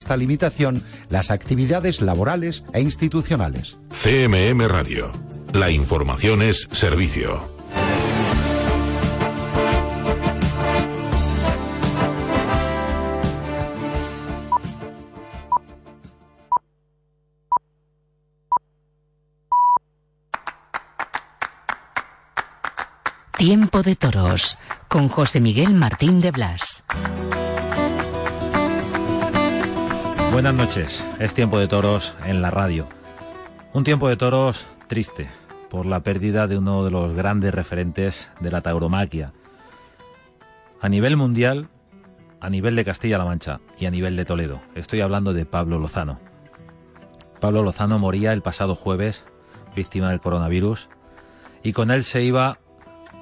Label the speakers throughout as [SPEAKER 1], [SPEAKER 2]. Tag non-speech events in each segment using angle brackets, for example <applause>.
[SPEAKER 1] Esta limitación las actividades laborales e institucionales.
[SPEAKER 2] CMM Radio. La información es servicio.
[SPEAKER 3] Tiempo de Toros con José Miguel Martín de Blas.
[SPEAKER 4] Buenas noches, es tiempo de toros en la radio. Un tiempo de toros triste por la pérdida de uno de los grandes referentes de la tauromaquia. A nivel mundial, a nivel de Castilla-La Mancha y a nivel de Toledo. Estoy hablando de Pablo Lozano. Pablo Lozano moría el pasado jueves, víctima del coronavirus, y con él se iba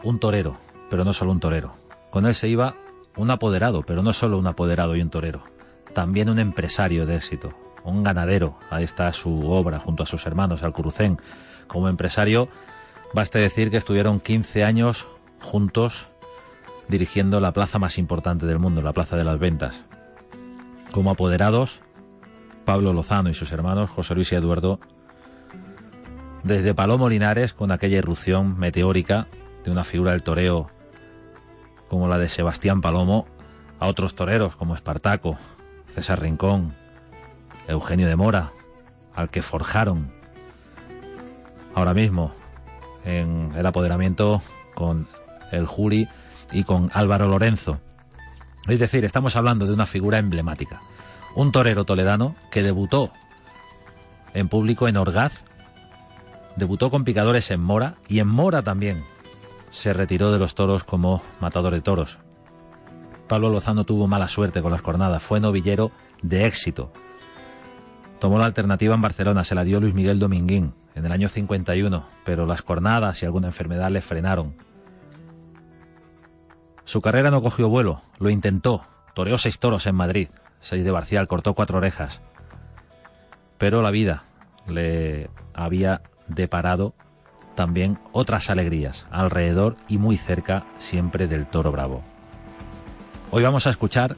[SPEAKER 4] un torero, pero no solo un torero. Con él se iba un apoderado, pero no solo un apoderado y un torero. También un empresario de éxito, un ganadero. Ahí está su obra junto a sus hermanos, Alcurucén. Como empresario, basta decir que estuvieron 15 años juntos dirigiendo la plaza más importante del mundo, la Plaza de las Ventas. Como apoderados, Pablo Lozano y sus hermanos, José Luis y Eduardo, desde Palomo Linares, con aquella irrupción meteórica de una figura del toreo como la de Sebastián Palomo, a otros toreros como Espartaco, César Rincón, Eugenio de Mora, al que forjaron ahora mismo en el apoderamiento con el Juli y con Álvaro Lorenzo. Es decir, estamos hablando de una figura emblemática. Un torero toledano que debutó en público en Orgaz, debutó con picadores en Mora y en Mora también se retiró de los toros como matador de toros. Pablo Lozano tuvo mala suerte con las cornadas, fue novillero de éxito. Tomó la alternativa en Barcelona, se la dio Luis Miguel Dominguín en el año 51, pero las cornadas y alguna enfermedad le frenaron. Su carrera no cogió vuelo, lo intentó, toreó seis toros en Madrid, seis de Barcial, cortó cuatro orejas. Pero la vida le había deparado también otras alegrías alrededor y muy cerca siempre del toro bravo. Hoy vamos a escuchar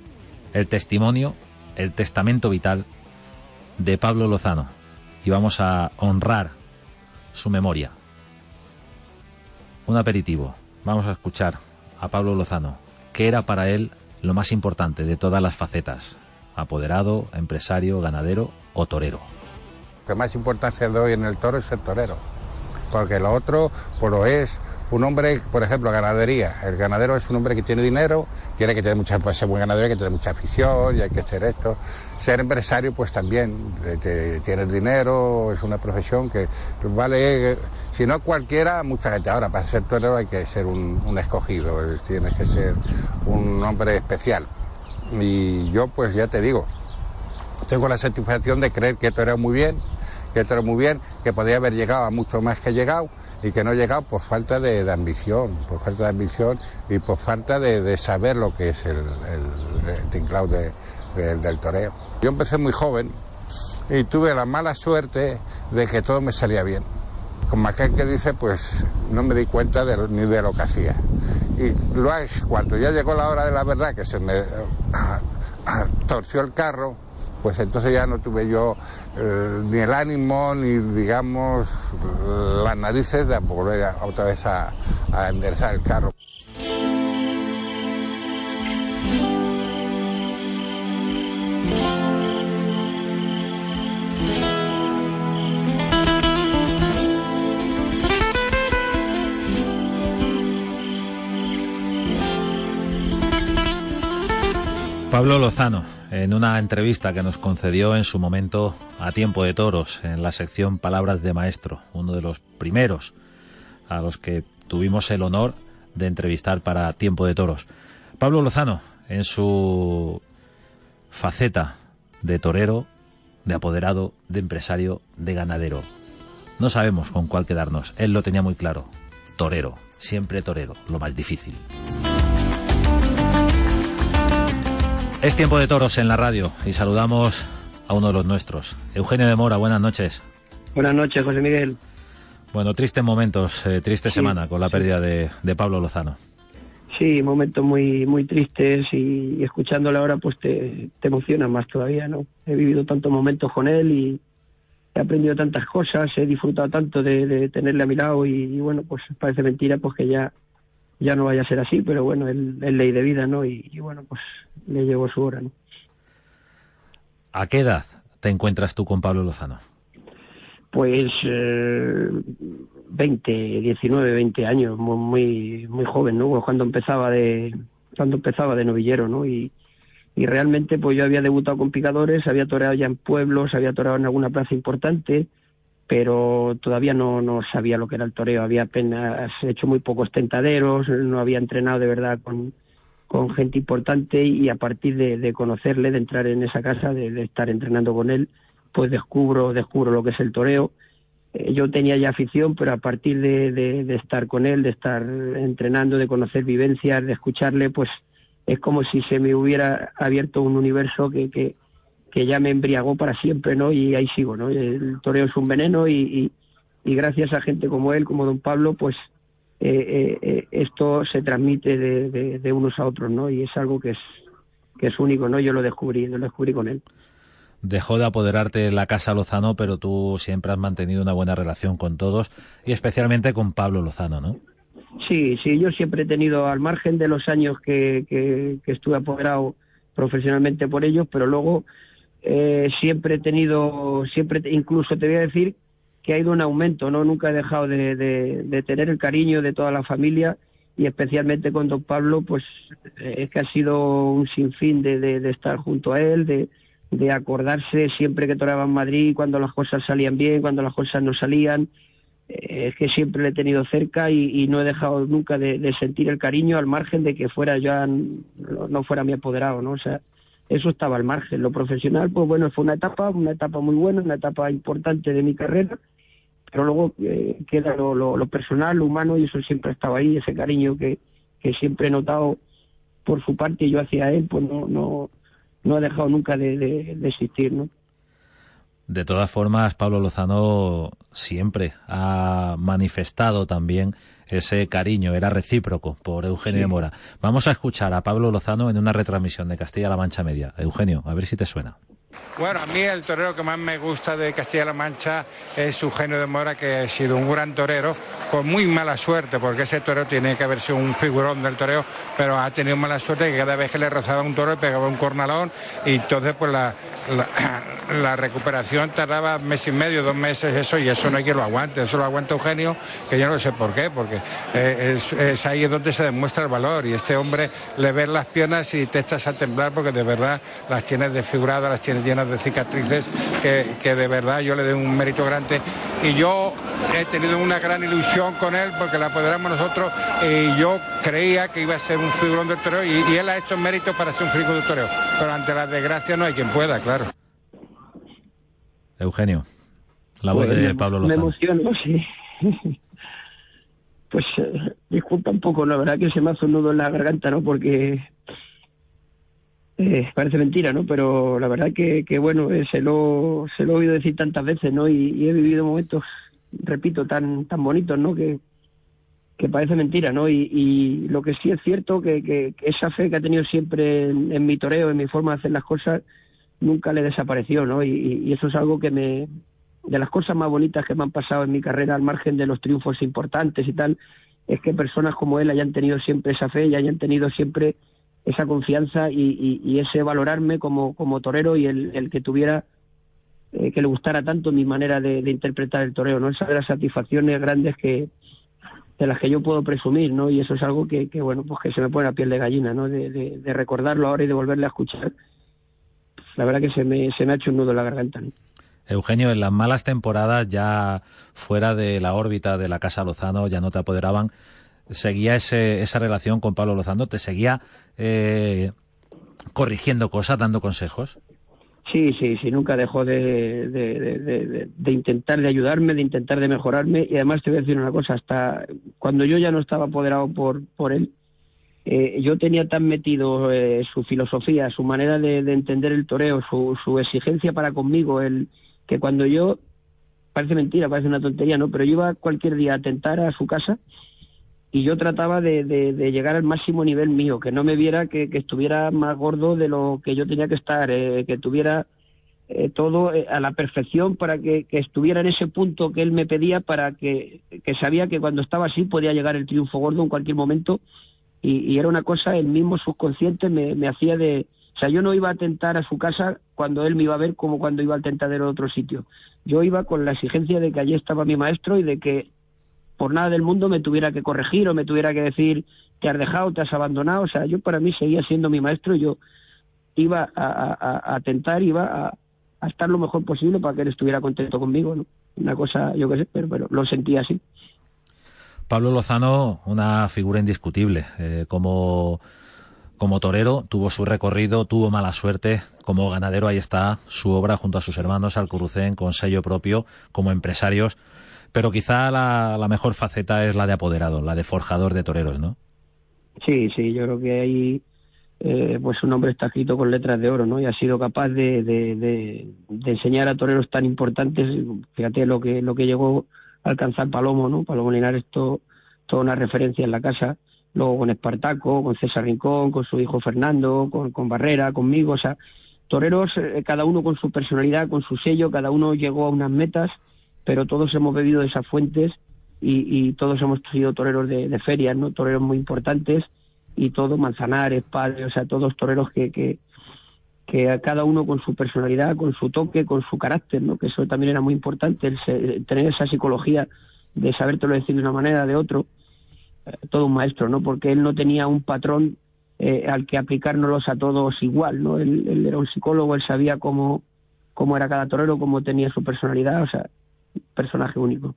[SPEAKER 4] el testimonio, el testamento vital de Pablo Lozano y vamos a honrar su memoria. Un aperitivo. Vamos a escuchar a Pablo Lozano, que era para él lo más importante de todas las facetas, apoderado, empresario, ganadero o torero.
[SPEAKER 5] Lo que más importancia doy en el toro es el torero porque lo otro pues lo es un hombre, por ejemplo, ganadería. El ganadero es un hombre que tiene dinero, tiene que tener mucha, pues, ser buen ganadero, hay que tener mucha afición y hay que hacer esto. Ser empresario, pues también, de, tienes dinero, es una profesión que vale, si no cualquiera, mucha gente. Ahora, para ser torero hay que ser un, escogido, tienes que ser un hombre especial. Y yo, pues ya te digo, tengo la satisfacción de creer que torero muy bien, que esto muy bien, que podía haber llegado a mucho más que llegado y que no ha llegado por falta de, ambición, por falta de ambición y por falta de, saber lo que es el, el, del toreo. Yo empecé muy joven y tuve la mala suerte de que todo me salía bien. Como aquel que dice, pues no me di cuenta ni de lo que hacía. Y luego, cuando ya llegó la hora de la verdad, que se me torció el carro, pues entonces ya no tuve yo eh, ni el ánimo ni digamos las narices de volver otra vez a, a enderezar el carro.
[SPEAKER 4] Pablo Lozano, en una entrevista que nos concedió en su momento a Tiempo de Toros, en la sección Palabras de Maestro, uno de los primeros a los que tuvimos el honor de entrevistar para Tiempo de Toros. Pablo Lozano, en su faceta de torero, de apoderado, de empresario, de ganadero. No sabemos con cuál quedarnos. Él lo tenía muy claro. Torero, siempre torero, lo más difícil. Es tiempo de toros en la radio y saludamos a uno de los nuestros. Eugenio de Mora, buenas noches.
[SPEAKER 6] Buenas noches, José Miguel.
[SPEAKER 4] Bueno, tristes momentos, eh, triste semana con la pérdida de, Pablo Lozano.
[SPEAKER 6] Sí, momentos muy muy tristes y, escuchándolo ahora pues te, te emociona más todavía, ¿no? He vivido tantos momentos con él y he aprendido tantas cosas, he disfrutado tanto de, tenerle a mi lado y, bueno, pues parece mentira pues que ya ya no vaya a ser así, pero bueno, es ley de vida, ¿no? Y, y bueno, pues le llegó su hora, ¿no?
[SPEAKER 4] ¿A qué edad te encuentras tú con Pablo Lozano?
[SPEAKER 6] Pues eh, 20, 19, 20 años, muy muy joven, ¿no? Cuando empezaba de cuando empezaba de novillero, ¿no? Y, y realmente pues yo había debutado con picadores, había toreado ya en pueblos, había toreado en alguna plaza importante, pero todavía no, no sabía lo que era el toreo, había apenas hecho muy pocos tentaderos, no había entrenado de verdad con, con gente importante y a partir de, conocerle, de entrar en esa casa, de, estar entrenando con él, pues descubro, descubro lo que es el toreo. Eh, yo tenía ya afición, pero a partir de, estar con él, de estar entrenando, de conocer vivencias, de escucharle, pues es como si se me hubiera abierto un universo que, que, que ya me embriagó para siempre, ¿no? Y ahí sigo, ¿no? El toreo es un veneno y, y gracias a gente como él, como don Pablo, pues eh, eh, eh, esto se transmite de, unos a otros, ¿no? Y es algo que es, que es único, ¿no? Yo lo descubrí, lo descubrí con él.
[SPEAKER 4] Dejó de apoderarte la Casa Lozano, pero tú siempre has mantenido una buena relación con todos y especialmente con Pablo Lozano, ¿no?
[SPEAKER 6] Sí, sí, yo siempre he tenido, al margen de los años que, que, estuve apoderado profesionalmente por ellos, pero luego siempre he tenido, siempre, incluso te voy a decir que ha ido un aumento, ¿no? Nunca he dejado de, tener el cariño de toda la familia y especialmente con don Pablo, pues eh, es que ha sido un sinfín de, de, estar junto a él, de, de acordarse siempre que toraba en Madrid, cuando las cosas salían bien, cuando las cosas no salían. Eh, es que siempre le he tenido cerca y, no he dejado nunca de, sentir el cariño al margen de que fuera ya no fuera mi apoderado, ¿no? O sea, eso estaba al margen. Lo profesional, pues bueno, fue una etapa, una etapa muy buena, una etapa importante de mi carrera pero luego eh, queda lo, lo, personal, lo humano, y eso siempre ha estado ahí, ese cariño que, que siempre he notado por su parte y yo hacia él, pues no, no, no ha dejado nunca de, existir, ¿no?
[SPEAKER 4] De todas formas, Pablo Lozano siempre ha manifestado también ese cariño, era recíproco por Eugenio de Mora. Vamos a escuchar a Pablo Lozano en una retransmisión de Castilla-La Mancha Media. Eugenio, a ver si te suena.
[SPEAKER 5] Bueno, a mí el torero que más me gusta de Castilla-La Mancha es Eugenio de Mora, que ha sido un gran torero, con muy mala suerte, porque ese torero tiene que haber sido un figurón del toreo, pero ha tenido mala suerte que cada vez que le rozaba un toro le pegaba un cornalón y entonces pues la, <clears throat> recuperación tardaba mes y medio, dos meses, eso, y eso no hay quien lo aguante, eso lo aguanta Eugenio, que yo no sé por qué, porque eh, es, ahí donde se demuestra el valor, y este hombre le ves las piernas y te echas a temblar porque de verdad las tienes desfiguradas, las tienes llenas de cicatrices, que, de verdad yo le doy un mérito grande, y yo he tenido una gran ilusión con él porque la apoderamos nosotros y yo creía que iba a ser un figurón del toreo y, y él ha hecho mérito para ser un figurón del toreo, pero ante la desgracia no hay quien pueda, claro.
[SPEAKER 4] Eugenio, la voz de Pablo Lozano.
[SPEAKER 6] Me emociono, sí. <laughs> pues eh, disculpa un poco, la verdad que se me hace un nudo en la garganta, ¿no? Porque eh, parece mentira, ¿no? Pero la verdad que, que bueno, eh, se, lo, se lo he oído decir tantas veces, ¿no? Y, he vivido momentos, repito, tan, tan bonitos, ¿no? Que, que parece mentira, ¿no? Y, y lo que sí es cierto, que, que, esa fe que ha tenido siempre en, mi toreo, en mi forma de hacer las cosas, nunca le desapareció, ¿no? Y, eso es algo que me, de las cosas más bonitas que me han pasado en mi carrera, al margen de los triunfos importantes y tal, es que personas como él hayan tenido siempre esa fe y hayan tenido siempre esa confianza y, ese valorarme como, torero y el, que tuviera, eh, que le gustara tanto mi manera de, interpretar el toreo, ¿no? Esas de las satisfacciones grandes que de las que yo puedo presumir, ¿no? Y eso es algo que, que bueno, pues que se me pone la piel de gallina, ¿no? De, de recordarlo ahora y de volverle a escuchar la verdad que se me, se me ha hecho un nudo en la garganta.
[SPEAKER 4] Eugenio, en las malas temporadas, ya fuera de la órbita de la Casa Lozano, ya no te apoderaban, ¿seguía ese, esa relación con Pablo Lozano? ¿Te seguía eh, corrigiendo cosas, dando consejos?
[SPEAKER 6] Sí, sí, sí, nunca dejó de, de, intentar de ayudarme, de intentar de mejorarme y además te voy a decir una cosa, hasta cuando yo ya no estaba apoderado por, por él, eh, yo tenía tan metido eh, su filosofía, su manera de, entender el toreo, su, su, exigencia para conmigo, el que cuando yo, parece mentira, parece una tontería, ¿no? Pero yo iba cualquier día a tentar a su casa y yo trataba de, llegar al máximo nivel mío, que no me viera que, estuviera más gordo de lo que yo tenía que estar, eh, que tuviera todo a la perfección para que, estuviera en ese punto que él me pedía para que, que sabía que cuando estaba así podía llegar el triunfo gordo en cualquier momento y, era una cosa, el mismo subconsciente me, hacía de... O sea, yo no iba a tentar a su casa cuando él me iba a ver como cuando iba al tentadero de otro sitio. Yo iba con la exigencia de que allí estaba mi maestro y de que por nada del mundo me tuviera que corregir o me tuviera que decir te has dejado, te has abandonado. O sea, yo para mí seguía siendo mi maestro yo iba a, a, tentar, iba a, estar lo mejor posible para que él estuviera contento conmigo. ¿no? Una cosa, yo qué sé, pero, lo sentía así.
[SPEAKER 4] Pablo Lozano, una figura indiscutible. Eh, como, como torero, tuvo su recorrido, tuvo mala suerte. Como ganadero, ahí está su obra junto a sus hermanos Alcurucén, con sello propio, como empresarios. Pero quizá la, mejor faceta es la de apoderado, la de forjador de toreros, ¿no?
[SPEAKER 6] Sí, sí, yo creo que ahí eh, pues su nombre está escrito con letras de oro, ¿no? Y ha sido capaz de, de, de, enseñar a toreros tan importantes, fíjate lo que, lo que llegó alcanzar Palomo, ¿no? Palomo Linares, todo, toda una referencia en la casa, luego con Espartaco, con César Rincón, con su hijo Fernando, con, con Barrera, conmigo, o sea, toreros, eh, cada uno con su personalidad, con su sello, cada uno llegó a unas metas, pero todos hemos bebido de esas fuentes y, todos hemos sido toreros de, ferias, ¿no? Toreros muy importantes y todos Manzanares, Padre, o sea, todos toreros que, que, que a cada uno con su personalidad, con su toque, con su carácter, ¿no? que eso también era muy importante, el, tener esa psicología de sabértelo decir de una manera, de otro, eh, todo un maestro, ¿no? porque él no tenía un patrón eh, al que aplicárnoslos a todos igual, ¿no? Él, era un psicólogo, él sabía cómo, cómo era cada torero, cómo tenía su personalidad, o sea, personaje único.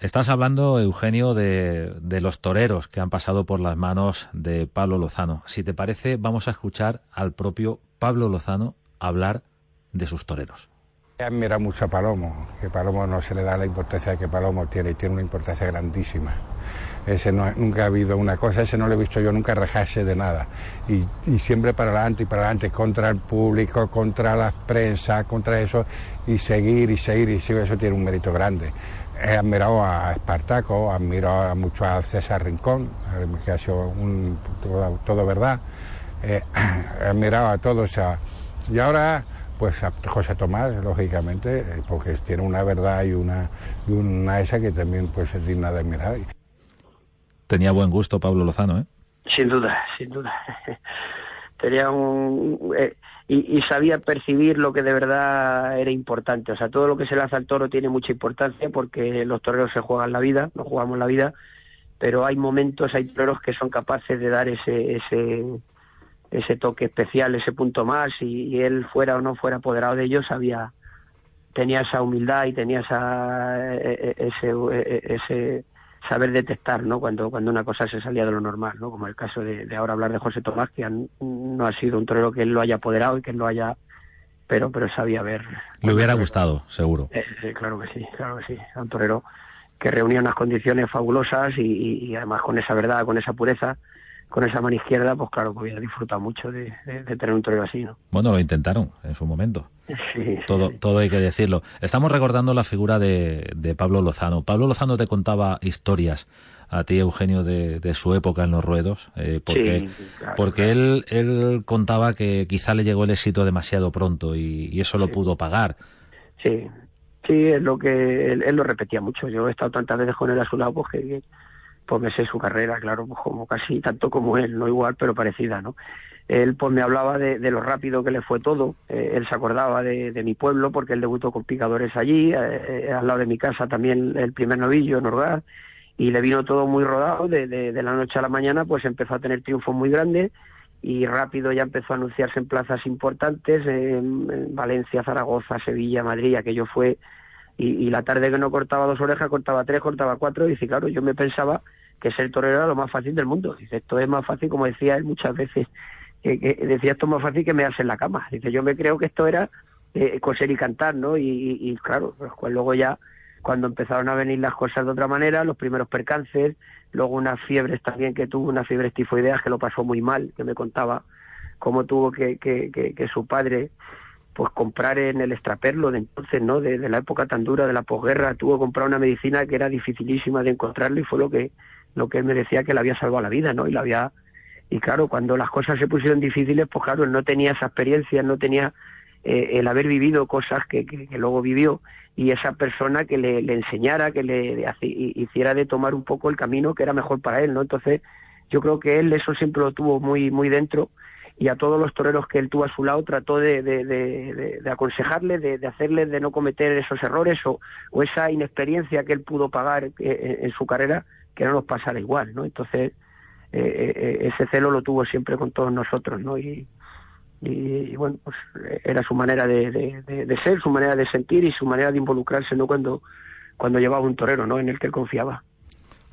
[SPEAKER 4] Estás hablando, Eugenio, de, de, los toreros que han pasado por las manos de Pablo Lozano. Si te parece, vamos a escuchar al propio Pablo Lozano hablar de sus toreros.
[SPEAKER 5] Admira mucho a Palomo, que Palomo no se le da la importancia que Palomo tiene y tiene una importancia grandísima. Ese no, nunca ha habido una cosa, ese no lo he visto yo nunca rejarse de nada. Y, siempre para adelante y para adelante, contra el público, contra la prensa, contra eso, y seguir y seguir, y seguir, eso tiene un mérito grande. He admirado a Espartaco, admirado mucho a César Rincón, que ha sido un, todo verdad eh, <clears throat> admiraba a todos. y ahora, pues a José Tomás, lógicamente, eh, porque tiene una verdad y una, una esa que también pues es digna de admirar.
[SPEAKER 4] Tenía buen gusto Pablo Lozano, ¿eh?
[SPEAKER 6] Sin duda, sin duda. <laughs> Tenía un... Eh, y, sabía percibir lo que de verdad era importante. O sea, todo lo que se le hace al toro tiene mucha importancia porque los toreros se juegan la vida, no jugamos la vida, pero hay momentos, hay toreros que son capaces de dar ese, ese, ese toque especial, ese punto más, y, él fuera o no fuera apoderado de ellos, había tenía esa humildad y tenía esa, e, e, ese, e, ese saber detectar ¿no? cuando, cuando una cosa se salía de lo normal, ¿no? como el caso de, ahora hablar de José Tomás, que no ha sido un torero que él lo haya apoderado y que él lo haya pero pero sabía ver.
[SPEAKER 4] Le hubiera gustado, seguro.
[SPEAKER 6] Eh, claro que sí, claro que sí. Un torero que reunía unas condiciones fabulosas y, y, además con esa verdad, con esa pureza, con esa mano izquierda, pues claro, que hubiera disfrutado mucho de, tener un torero así, ¿no?
[SPEAKER 4] Bueno, lo intentaron en su momento. Sí, todo, todo hay que decirlo. Estamos recordando la figura de, Pablo Lozano. Pablo Lozano te contaba historias a ti, Eugenio, de, su época en los ruedos, eh, porque, porque Él, él contaba que quizá le llegó el éxito demasiado pronto y, eso lo pudo pagar.
[SPEAKER 6] Sí, sí, es lo que él, lo repetía mucho. Yo he estado tantas veces con él a su lado, pues que pues me sé su carrera, claro, pues como casi tanto como él, no igual, pero parecida, ¿no? Él pues me hablaba de, lo rápido que le fue todo, eh, él se acordaba de, mi pueblo porque él debutó con picadores allí, eh, eh, al lado de mi casa también el primer novillo en Orgaz, y le vino todo muy rodado, de, de, la noche a la mañana pues empezó a tener triunfos muy grandes y rápido ya empezó a anunciarse en plazas importantes, en, Valencia, Zaragoza, Sevilla, Madrid, aquello fue y, la tarde que no cortaba dos orejas, cortaba tres, cortaba cuatro, y dice, claro, yo me pensaba que ser torero era lo más fácil del mundo. Dice, esto es más fácil, como decía él muchas veces, decía esto es más fácil que me hace en la cama. Dice, yo me creo que esto era eh, coser y cantar, ¿no? Y, claro, pues, pues, luego ya cuando empezaron a venir las cosas de otra manera, los primeros percances, luego unas fiebres también que tuvo, unas fiebres tifoideas que lo pasó muy mal, que me contaba cómo tuvo que, que, que, su padre pues comprar en el extraperlo de entonces, ¿no? De, la época tan dura de la posguerra, tuvo que comprar una medicina que era dificilísima de encontrarlo y fue lo que lo que él me decía que le había salvado la vida, ¿no? Y la había y claro, cuando las cosas se pusieron difíciles, pues claro, él no tenía esa experiencia, no tenía eh, el haber vivido cosas que, luego vivió y esa persona que le, enseñara, que le hiciera de tomar un poco el camino que era mejor para él, ¿no? Entonces, yo creo que él eso siempre lo tuvo muy, muy dentro y a todos los toreros que él tuvo a su lado trató de, de, de, de aconsejarle, de, hacerles de no cometer esos errores o, esa inexperiencia que él pudo pagar eh, en, su carrera, que no nos pasara igual, ¿no? Entonces, eh, eh, ese celo lo tuvo siempre con todos nosotros, ¿no? Y, bueno, pues era su manera de, ser, su manera de sentir y su manera de involucrarse, ¿no? Cuando, cuando llevaba un torero, ¿no? En el que él confiaba.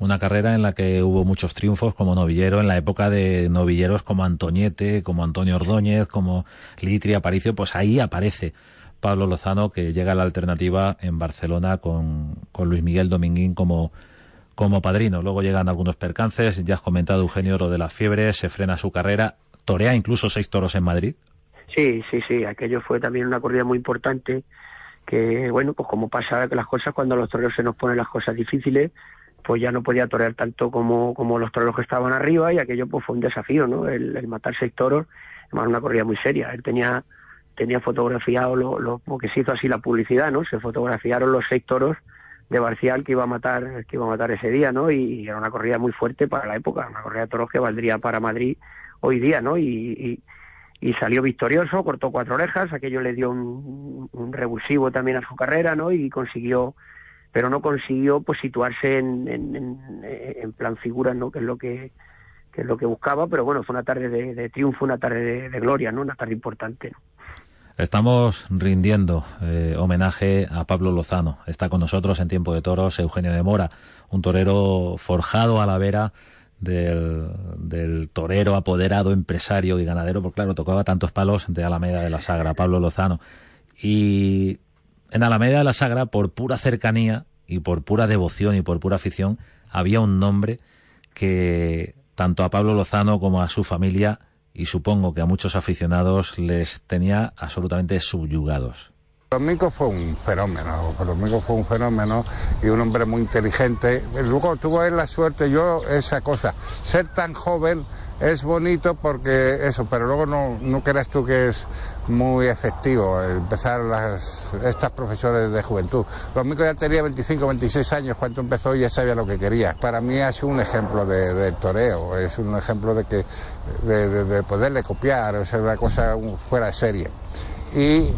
[SPEAKER 4] Una carrera en la que hubo muchos triunfos como novillero, en la época de novilleros como Antoñete, como Antonio Ordóñez, como Litri Aparicio, pues ahí aparece Pablo Lozano, que llega a la alternativa en Barcelona con, con Luis Miguel Dominguín como, como padrino. Luego llegan algunos percances, ya has comentado Eugenio lo de las fiebres, se frena su carrera torea incluso seis toros en Madrid.
[SPEAKER 6] Sí, sí, sí, aquello fue también una corrida muy importante, que bueno, pues como pasa que las cosas cuando los toreros se nos ponen las cosas difíciles, pues ya no podía torear tanto como, como los toreros que estaban arriba y aquello pues fue un desafío, ¿no? El, matar seis toros, además una corrida muy seria, él tenía tenía fotografiado lo, lo, porque se hizo así la publicidad, ¿no? Se fotografiaron los seis toros de Barcial que iba a matar que iba a matar ese día, ¿no? Y era una corrida muy fuerte para la época, una corrida de toros que valdría para Madrid hoy día, ¿no? Y, y, salió victorioso, cortó cuatro orejas, aquello le dio un, revulsivo también a su carrera, ¿no? Y consiguió, pero no consiguió pues situarse en, en, en, plan figura, ¿no? Que es lo que, que es lo que buscaba, pero bueno, fue una tarde de, triunfo, una tarde de, gloria, ¿no? Una tarde importante.
[SPEAKER 4] Estamos rindiendo eh, homenaje a Pablo Lozano. Está con nosotros en Tiempo de Toros Eugenio de Mora, un torero forjado a la vera del, torero apoderado, empresario y ganadero, porque claro, tocaba tantos palos de Alameda de la Sagra, Pablo Lozano. Y en Alameda de la Sagra, por pura cercanía y por pura devoción y por pura afición, había un nombre que tanto a Pablo Lozano como a su familia y supongo que a muchos aficionados les tenía absolutamente subyugados.
[SPEAKER 5] Domingo fue un fenómeno, Domingo fue un fenómeno y un hombre muy inteligente. Luego tuvo la suerte, yo esa cosa, ser tan joven es bonito porque eso, pero luego no, no creas tú que es muy efectivo empezar estas profesiones de juventud. Domingo ya tenía 25, 26 años cuando empezó y ya sabía lo que quería. Para mí ha sido un ejemplo de, toreo, es un ejemplo de que de, de poderle copiar, o una cosa fuera de serie. Y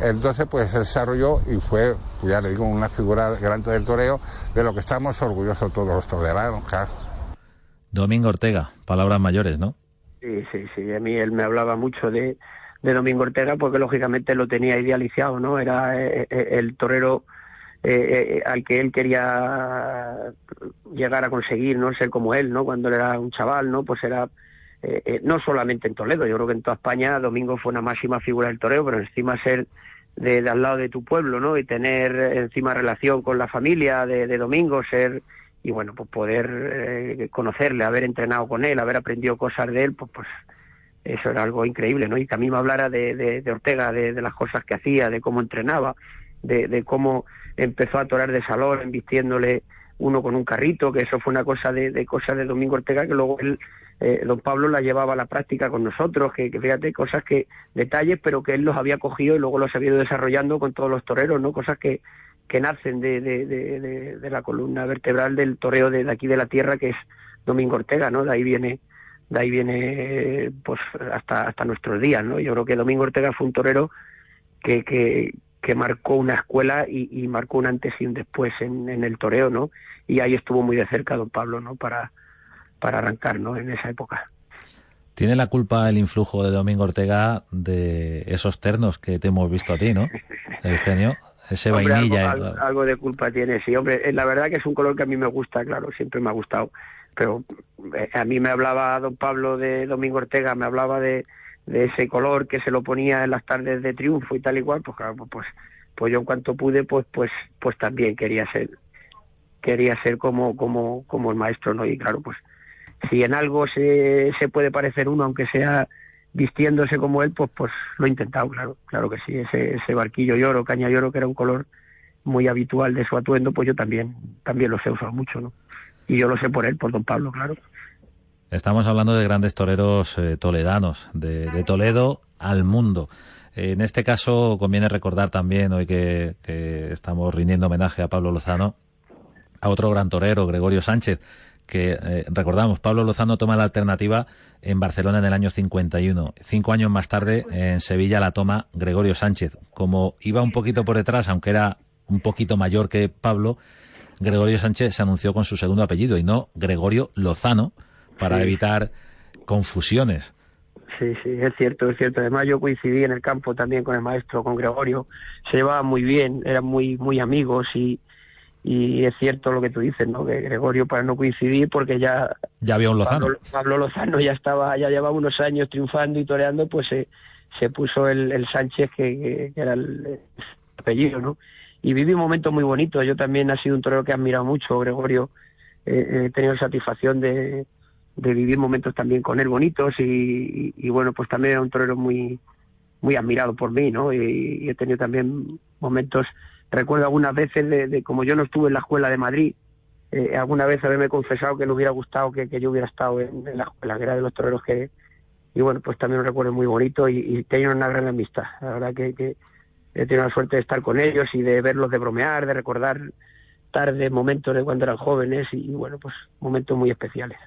[SPEAKER 5] entonces, pues se desarrolló y fue, ya le digo, una figura grande del toreo, de lo que estamos orgullosos todos los toderanos, claro.
[SPEAKER 4] Domingo Ortega, palabras mayores, ¿no?
[SPEAKER 6] Sí, sí, sí. A mí él me hablaba mucho de, de Domingo Ortega porque lógicamente lo tenía idealizado, ¿no? Era eh, eh, el torero eh, al que él quería llegar a conseguir, ¿no? Ser como él, ¿no? Cuando era un chaval, ¿no? Pues era no solamente en Toledo, yo creo que en toda España Domingo fue una máxima figura del toreo, pero encima ser de, al lado de tu pueblo, ¿no? Y tener encima relación con la familia de, Domingo, ser y bueno, pues poder eh, conocerle, haber entrenado con él, haber aprendido cosas de él, pues, pues eso era algo increíble, ¿no? Y que a mí me hablara de, de, Ortega, de, las cosas que hacía, de cómo entrenaba, de, cómo empezó a torar de salón, vistiéndole uno con un carrito, que eso fue una cosa de, cosas de Domingo Ortega que luego él eh, don Pablo la llevaba a la práctica con nosotros, que, fíjate, cosas que, detalles, pero que él los había cogido y luego los había ido desarrollando con todos los toreros, ¿no? Cosas que, que nacen de, de, de, de la columna vertebral del toreo de, aquí de la tierra, que es Domingo Ortega, ¿no? De ahí viene, de ahí viene, pues, hasta, hasta nuestros días, ¿no? Yo creo que Domingo Ortega fue un torero que, que, que marcó una escuela y, y, marcó un antes y un después en, en el toreo, ¿no? Y ahí estuvo muy de cerca don Pablo, ¿no? Para, para arrancar ¿no? en esa época.
[SPEAKER 4] ¿Tiene la culpa el influjo de Domingo Ortega de esos ternos que te hemos visto a ti, no, <laughs> Eugenio? Ese vainilla.
[SPEAKER 6] Algo, de culpa tiene, sí, hombre. Eh, la verdad que es un color que a mí me gusta, claro, siempre me ha gustado. pero eh, a mí me hablaba don Pablo de Domingo Ortega, me hablaba de, de ese color que se lo ponía en las tardes de triunfo y tal igual, pues claro, pues, pues yo en cuanto pude, pues, pues, pues también quería ser, quería ser como, como, como el maestro, ¿no? Y claro, pues si en algo se, se puede parecer uno, aunque sea vistiéndose como él, pues, pues lo he intentado, claro, claro que sí, ese, ese barquillo lloro, caña lloro, que era un color muy habitual de su atuendo, pues yo también, también lo sé usar mucho, ¿no? Y yo lo sé por él, por don Pablo, claro.
[SPEAKER 4] Estamos hablando de grandes toreros eh, toledanos, de, Toledo al mundo. En este caso conviene recordar también, hoy que estamos rindiendo homenaje a Pablo Lozano, a otro gran torero, Gregorio Sánchez, que eh, recordamos, Pablo Lozano toma la alternativa en Barcelona en el año 51. Cinco años más tarde, en Sevilla la toma Gregorio Sánchez. Como iba un poquito por detrás, aunque era un poquito mayor que Pablo, Gregorio Sánchez se anunció con su segundo apellido y no Gregorio Lozano para evitar confusiones.
[SPEAKER 6] Sí, sí, es cierto, es cierto. Además yo coincidí en el campo también con el maestro, con Gregorio. Se llevaba muy bien, eran muy, muy amigos y, y es cierto lo que tú dices, ¿no? Que Gregorio para no coincidir porque ya
[SPEAKER 4] ya había un Lozano.
[SPEAKER 6] Pablo, Lozano ya estaba ya llevaba unos años triunfando y toreando, pues se, se puso el, el Sánchez que, que, era el, apellido, ¿no? Y viví un momento muy bonito. Yo también ha sido un torero que he admirado mucho, Gregorio. Eh, he tenido satisfacción de, de vivir momentos también con él bonitos y, y, bueno, pues también era un torero muy muy admirado por mí, ¿no? Y, y he tenido también momentos Recuerdo algunas veces de, como yo no estuve en la escuela de Madrid, eh, alguna vez haberme confesado que le hubiera gustado que, yo hubiera estado en, la escuela, que era de los toreros que... Y bueno, pues también un recuerdo muy bonito y, y tengo una gran amistad. La verdad que, he tenido la suerte de estar con ellos y de verlos, de bromear, de recordar tardes, momentos de cuando eran jóvenes y bueno, pues momentos muy especiales.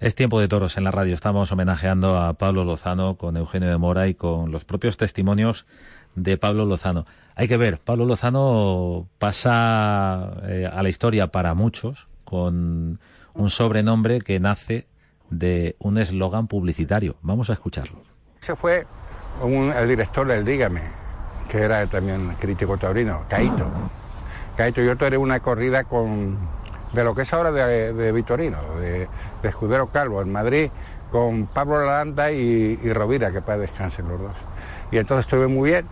[SPEAKER 4] Es tiempo de toros en la radio. Estamos homenajeando a Pablo Lozano con Eugenio de Mora y con los propios testimonios de Pablo Lozano. Hay que ver, Pablo Lozano pasa eh, a la historia para muchos con un sobrenombre que nace de un eslogan publicitario. Vamos a escucharlo.
[SPEAKER 5] Ese fue el director del Dígame, que era también crítico taurino, Caito. Caito, yo tuve una corrida con, de lo que es ahora de, de Vitorino, de, de, Escudero Calvo, en Madrid, con Pablo Lalanda y, y Rovira, que para descansen los dos. Y entonces estuve muy bien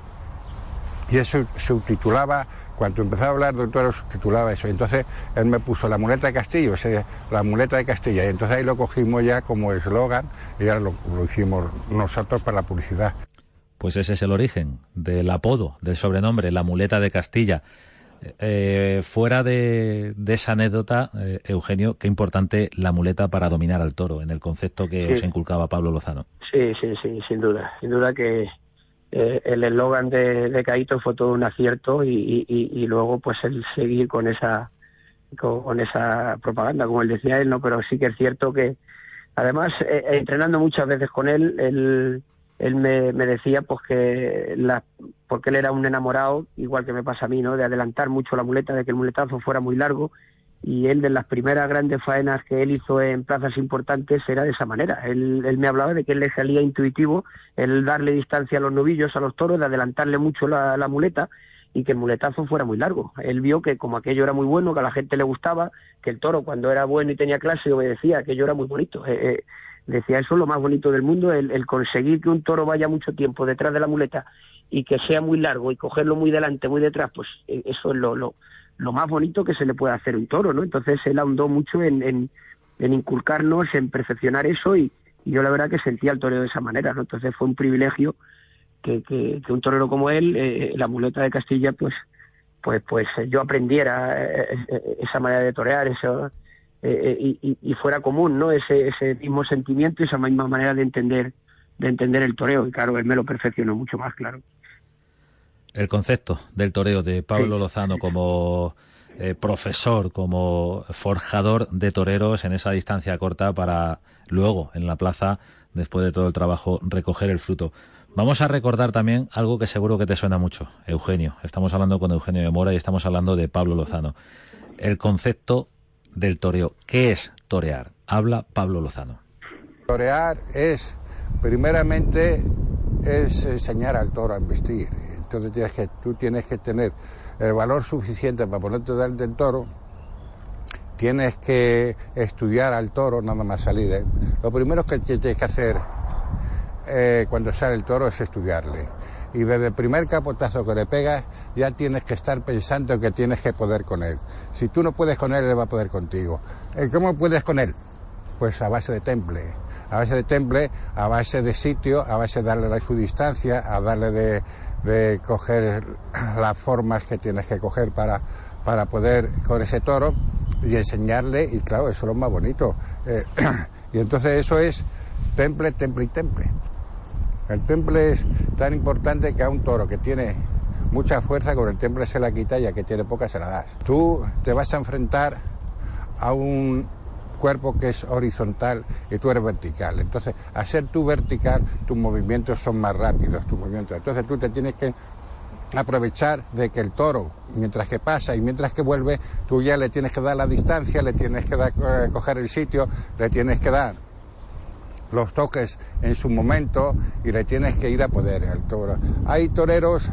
[SPEAKER 5] y eso se subtitulaba, cuando empezaba a hablar doctor, subtitulaba eso. Entonces él me puso la muleta de Castillo, la muleta de Castilla, y entonces ahí lo cogimos ya como eslogan y ya lo, lo hicimos nosotros para la publicidad.
[SPEAKER 4] Pues ese es el origen del apodo, del sobrenombre, la muleta de Castilla. Eh, fuera de, de, esa anécdota, eh, Eugenio, qué importante la muleta para dominar al toro, en el concepto que sí. os inculcaba Pablo Lozano.
[SPEAKER 6] Sí, sí, sí, sin duda. Sin duda que, eh, el eslogan de, de Caito fue todo un acierto y, y, y, luego pues el seguir con esa con, esa propaganda como él decía él no pero sí que es cierto que además eh, entrenando muchas veces con él él, él me, me, decía pues que la, porque él era un enamorado igual que me pasa a mí no de adelantar mucho la muleta de que el muletazo fuera muy largo y él de las primeras grandes faenas que él hizo en plazas importantes era de esa manera. Él, me hablaba de que él le salía intuitivo el darle distancia a los novillos, a los toros, de adelantarle mucho la, la, muleta y que el muletazo fuera muy largo. Él vio que como aquello era muy bueno, que a la gente le gustaba, que el toro cuando era bueno y tenía clase obedecía, aquello era muy bonito. Eh, eh, decía, eso es lo más bonito del mundo, el, el conseguir que un toro vaya mucho tiempo detrás de la muleta y que sea muy largo y cogerlo muy delante, muy detrás, pues eh, eso es lo, lo lo más bonito que se le puede hacer un toro, ¿no? Entonces él ahondó mucho en, en, en inculcarnos, en perfeccionar eso y, y, yo la verdad que sentía el torero de esa manera, ¿no? Entonces fue un privilegio que, que, que un torero como él, eh, la muleta de Castilla, pues pues pues yo aprendiera eh, esa manera de torear, eso eh, y, y, fuera común, ¿no? Ese, ese mismo sentimiento, esa misma manera de entender de entender el toreo y claro, él me lo perfeccionó mucho más, claro
[SPEAKER 4] el concepto del toreo de Pablo Lozano como eh, profesor, como forjador de toreros en esa distancia corta para luego en la plaza, después de todo el trabajo, recoger el fruto. Vamos a recordar también algo que seguro que te suena mucho, Eugenio. Estamos hablando con Eugenio de Mora y estamos hablando de Pablo Lozano. El concepto del toreo. ¿Qué es torear? Habla Pablo Lozano.
[SPEAKER 5] Torear es, primeramente, es enseñar al toro a investir entonces tienes que, tú tienes que tener el valor suficiente para ponerte delante del toro tienes que estudiar al toro nada más salir. Lo primero que tienes que hacer eh, cuando sale el toro es estudiarle. Y desde el primer capotazo que le pegas, ya tienes que estar pensando que tienes que poder con él. Si tú no puedes con él, él va a poder contigo. Eh, ¿Cómo puedes con él? Pues a base de temple. A base de temple, a base de sitio, a base de darle su distancia, a darle de, de coger las formas que tienes que coger para, para poder con ese toro y enseñarle, y claro, eso es lo más bonito. Eh, <clears throat> y entonces eso es temple, temple y temple. El temple es tan importante que a un toro que tiene mucha fuerza, con el temple se la quita y a que tiene poca se la das. Tú te vas a enfrentar a un cuerpo que es horizontal y tú eres vertical. Entonces, al ser tú vertical, tus movimientos son más rápidos, tus movimientos. Entonces tú te tienes que aprovechar de que el toro, mientras que pasa y mientras que vuelve, tú ya le tienes que dar la distancia, le tienes que dar, eh, coger el sitio, le tienes que dar los toques en su momento y le tienes que ir a poder al toro. Hay toreros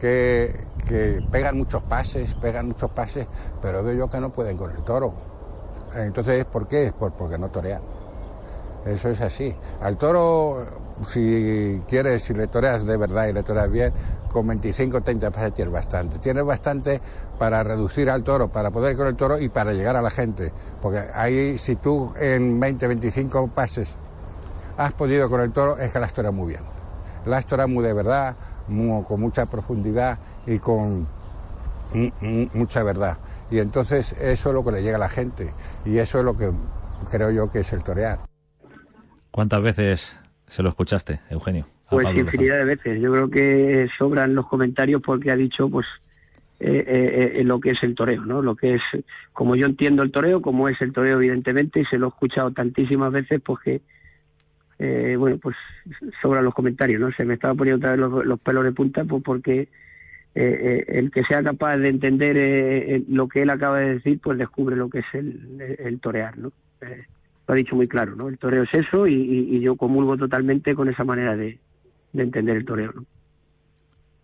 [SPEAKER 5] que, que pegan muchos pases, pegan muchos pases, pero veo yo que no pueden con el toro. Entonces, ¿por qué? Por, porque no torean. Eso es así. Al toro, si quieres, si le toreas de verdad y le toreas bien, con 25 o 30 pases tienes bastante. Tienes bastante para reducir al toro, para poder con el toro y para llegar a la gente. Porque ahí, si tú en 20, 25 pases has podido con el toro, es que la historia muy bien. La historia muy de verdad, con mucha profundidad y con mucha verdad. Y entonces eso es lo que le llega a la gente y eso es lo que creo yo que es el torear.
[SPEAKER 4] ¿Cuántas veces se lo escuchaste, Eugenio?
[SPEAKER 6] Pues infinidad de veces. Yo creo que sobran los comentarios porque ha dicho pues eh, eh, eh, lo que es el toreo, ¿no? Lo que es, como yo entiendo el toreo, como es el toreo evidentemente, y se lo he escuchado tantísimas veces pues que, bueno, pues sobran los comentarios, ¿no? Se me estaba poniendo otra vez los, los pelos de punta pues porque eh, eh, el que sea capaz de entender eh, lo que él acaba de decir, pues descubre lo que es el, torear, ¿no? lo ha dicho muy claro, ¿no? El toreo es eso y, yo comulgo totalmente con esa manera de, entender el toreo, ¿no?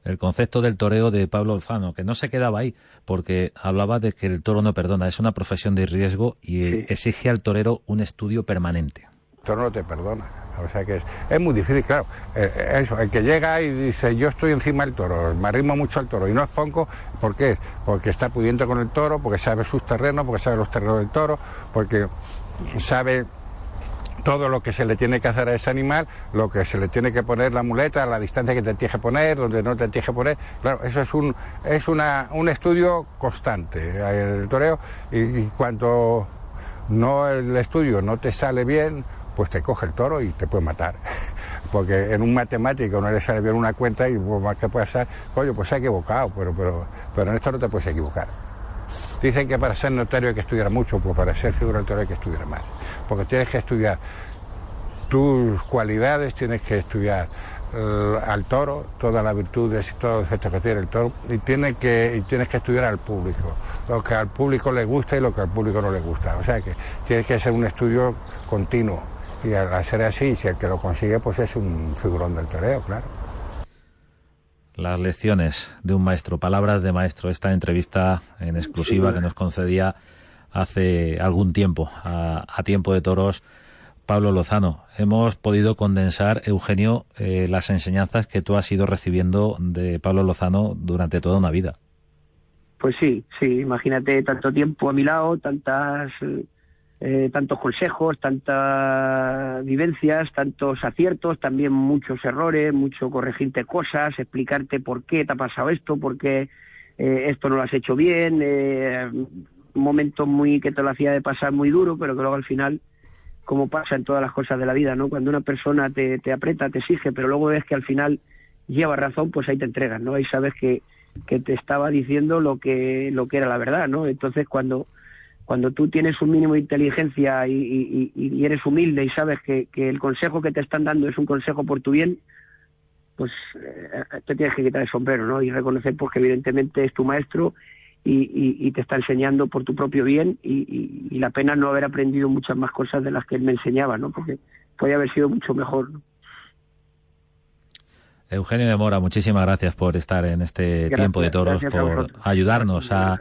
[SPEAKER 4] El concepto del toreo de Pablo Alfano, que no se quedaba ahí, porque hablaba de que el toro no perdona, es una profesión de riesgo y exige al torero un estudio permanente.
[SPEAKER 5] El toro no te perdona o sea que es, muy difícil, claro. Eh, eh, eso, el que llega y dice, yo estoy encima del toro, me arrimo mucho al toro y no es poco, ¿por qué? Porque está pudiente con el toro, porque sabe sus terrenos, porque sabe los terrenos del toro, porque sabe todo lo que se le tiene que hacer a ese animal, lo que se le tiene que poner la muleta, la distancia que te tienes que poner, donde no te tienes que poner. Claro, eso es un, es una, un estudio constante, eh, el toreo, y, y cuando no el estudio no te sale bien pues te coge el toro y te puede matar. <laughs> Porque en un matemático no le sale bien una cuenta y pues, más que puede ser, coño, pues se ha equivocado, pero, pero, pero en esto no te puedes equivocar. Dicen que para ser notario hay que estudiar mucho, pues para ser figura toro hay que estudiar más. Porque tienes que estudiar tus cualidades, tienes que estudiar eh, al toro, todas las virtudes y todos los efectos que tiene el toro, y tienes, que, y tienes que estudiar al público, lo que al público le gusta y lo que al público no le gusta. O sea que tienes que hacer un estudio continuo y al ser así, si el que lo consigue, pues es un figurón del toreo, claro.
[SPEAKER 4] Las lecciones de un maestro, palabras de maestro, esta entrevista en exclusiva que nos concedía hace algún tiempo, a, Tiempo de Toros, Pablo Lozano. Hemos podido condensar, Eugenio, eh, las enseñanzas que tú has ido recibiendo de Pablo Lozano durante toda una vida.
[SPEAKER 6] Pues sí, sí, imagínate tanto tiempo a mi lado, tantas eh, tantos consejos, tantas vivencias, tantos aciertos, también muchos errores, mucho corregirte cosas, explicarte por qué te ha pasado esto, por qué eh, esto no lo has hecho bien, eh, momentos muy que te lo hacía de pasar muy duro, pero que luego al final, como pasa en todas las cosas de la vida, ¿no? Cuando una persona te, te aprieta, te exige, pero luego ves que al final lleva razón, pues ahí te entregas, ¿no? Ahí sabes que, que te estaba diciendo lo que, lo que era la verdad, ¿no? Entonces cuando cuando tú tienes un mínimo de inteligencia y, eres humilde y sabes que, el consejo que te están dando es un consejo por tu bien, pues eh, te tienes que quitar el sombrero, ¿no? Y reconocer porque que evidentemente es tu maestro y, te está enseñando por tu propio bien y, la pena no haber aprendido muchas más cosas de las que él me enseñaba, ¿no? Porque podía haber sido mucho mejor.
[SPEAKER 4] Eugenio de Mora, muchísimas gracias por estar en este tiempo de toros, por ayudarnos a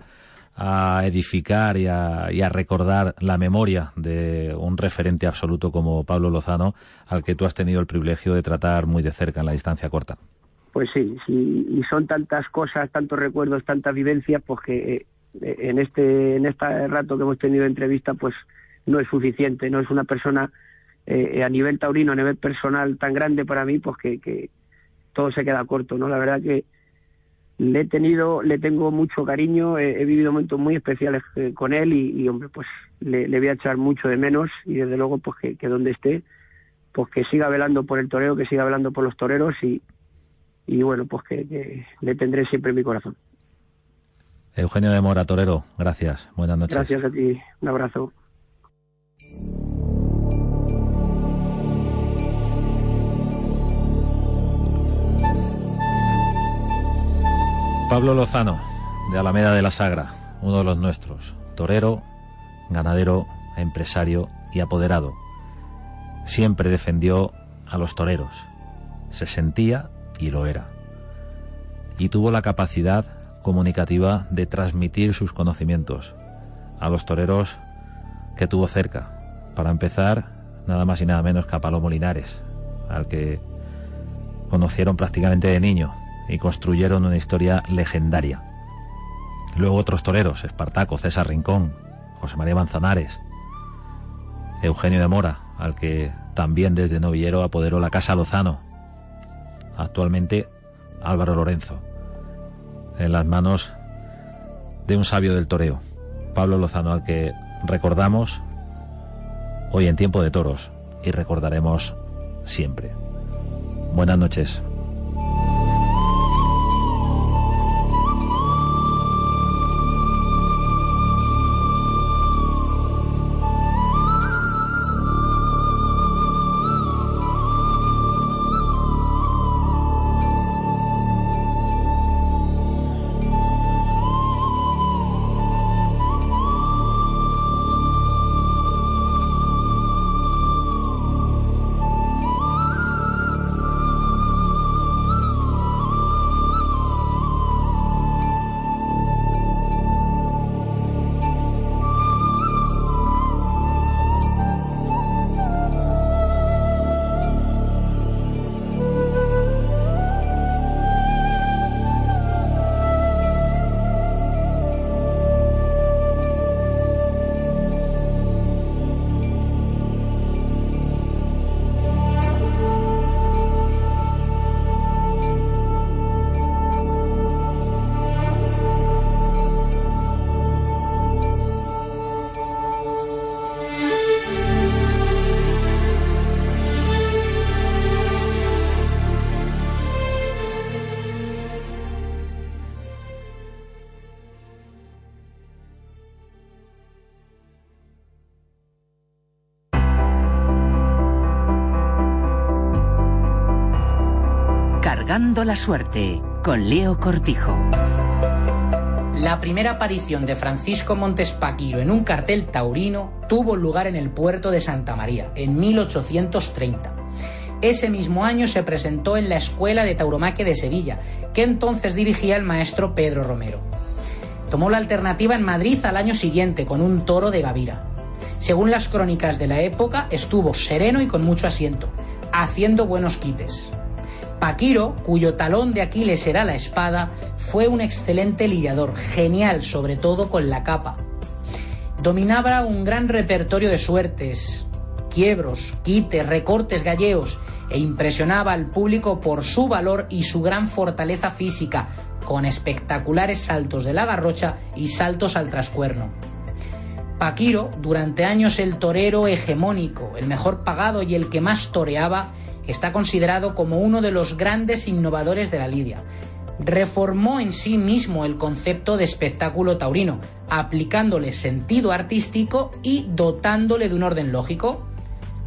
[SPEAKER 4] a edificar y a, y a, recordar la memoria de un referente absoluto como Pablo Lozano, al que tú has tenido el privilegio de tratar muy de cerca en la distancia corta.
[SPEAKER 6] Pues sí, sí y son tantas cosas, tantos recuerdos, tantas vivencias, pues que eh, en este en este rato que hemos tenido entrevista, pues no es suficiente, no es una persona eh, a nivel taurino, a nivel personal tan grande para mí, pues que, que todo se queda corto, ¿no? La verdad que le he tenido, le tengo mucho cariño, he, vivido momentos muy especiales eh, con él y, hombre, pues le, voy a echar mucho de menos y desde luego pues que, que, donde esté, pues que siga velando por el toreo, que siga velando por los toreros y, y bueno, pues que, que le tendré siempre en mi corazón.
[SPEAKER 4] Eugenio de Mora, torero, gracias, buenas noches.
[SPEAKER 6] Gracias a ti, un abrazo.
[SPEAKER 4] Pablo Lozano, de Alameda de la Sagra, uno de los nuestros, torero, ganadero, empresario y apoderado. Siempre defendió a los toreros. Se sentía y lo era. Y tuvo la capacidad comunicativa de transmitir sus conocimientos a los toreros que tuvo cerca. Para empezar, nada más y nada menos que a Palomo Linares, al que conocieron prácticamente de niño y construyeron una historia legendaria. Luego otros toreros, Espartaco, César Rincón, José María Manzanares, Eugenio de Mora, al que también desde novillero apoderó la Casa Lozano, actualmente Álvaro Lorenzo, en las manos de un sabio del toreo, Pablo Lozano, al que recordamos hoy en tiempo de toros y recordaremos siempre. Buenas noches.
[SPEAKER 3] La suerte con Leo Cortijo.
[SPEAKER 7] La primera aparición de Francisco Montes Paquiro en un cartel taurino tuvo lugar en el puerto de Santa María, en 1830. Ese mismo año se presentó en la Escuela de Tauromaquia de Sevilla, que entonces dirigía el maestro Pedro Romero. Tomó la alternativa en Madrid al año siguiente con un toro de Gavira. Según las crónicas de la época, estuvo sereno y con mucho asiento, haciendo buenos quites. Paquiro, cuyo talón de Aquiles era la espada, fue un excelente lidiador, genial sobre todo con la capa. Dominaba un gran repertorio de suertes, quiebros, quites, recortes galleos e impresionaba al público por su valor y su gran fortaleza física, con espectaculares saltos de la garrocha y saltos al trascuerno. Paquiro, durante años el torero hegemónico, el mejor pagado y el que más toreaba, está considerado como uno de los grandes innovadores de la lidia. Reformó en sí mismo el concepto de espectáculo taurino, aplicándole sentido artístico y dotándole de un orden lógico.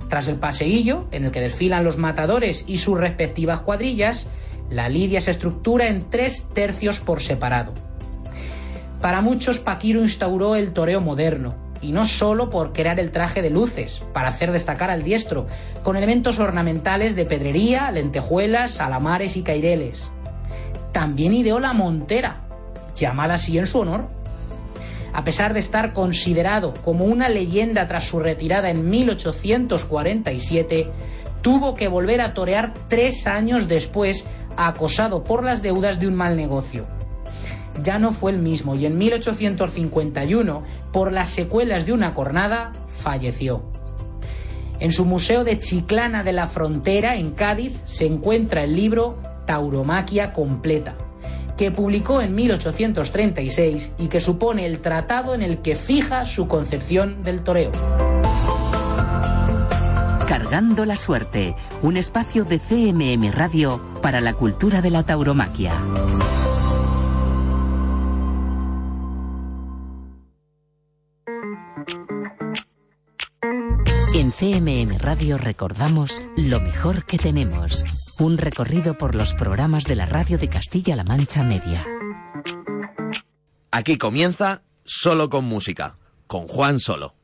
[SPEAKER 7] Tras el paseillo, en el que desfilan los matadores y sus respectivas cuadrillas, la lidia se estructura en tres tercios por separado. Para muchos, Paquiro instauró el toreo moderno, y no solo por crear el traje de luces, para hacer destacar al diestro, con elementos ornamentales de pedrería, lentejuelas, alamares y caireles. También ideó la montera, llamada así en su honor. A pesar de estar considerado como una leyenda tras su retirada en 1847, tuvo que volver a torear tres años después, acosado por las deudas de un mal negocio. Ya no fue el mismo y en 1851, por las secuelas de una cornada, falleció. En su Museo de Chiclana de la Frontera, en Cádiz, se encuentra el libro Tauromaquia completa, que publicó en 1836 y que supone el tratado en el que fija su concepción del toreo.
[SPEAKER 3] Cargando la Suerte, un espacio de CMM Radio para la cultura de la tauromaquia. CMM Radio recordamos lo mejor que tenemos. Un recorrido por los programas de la radio de Castilla-La Mancha Media.
[SPEAKER 8] Aquí comienza Solo con Música, con Juan Solo.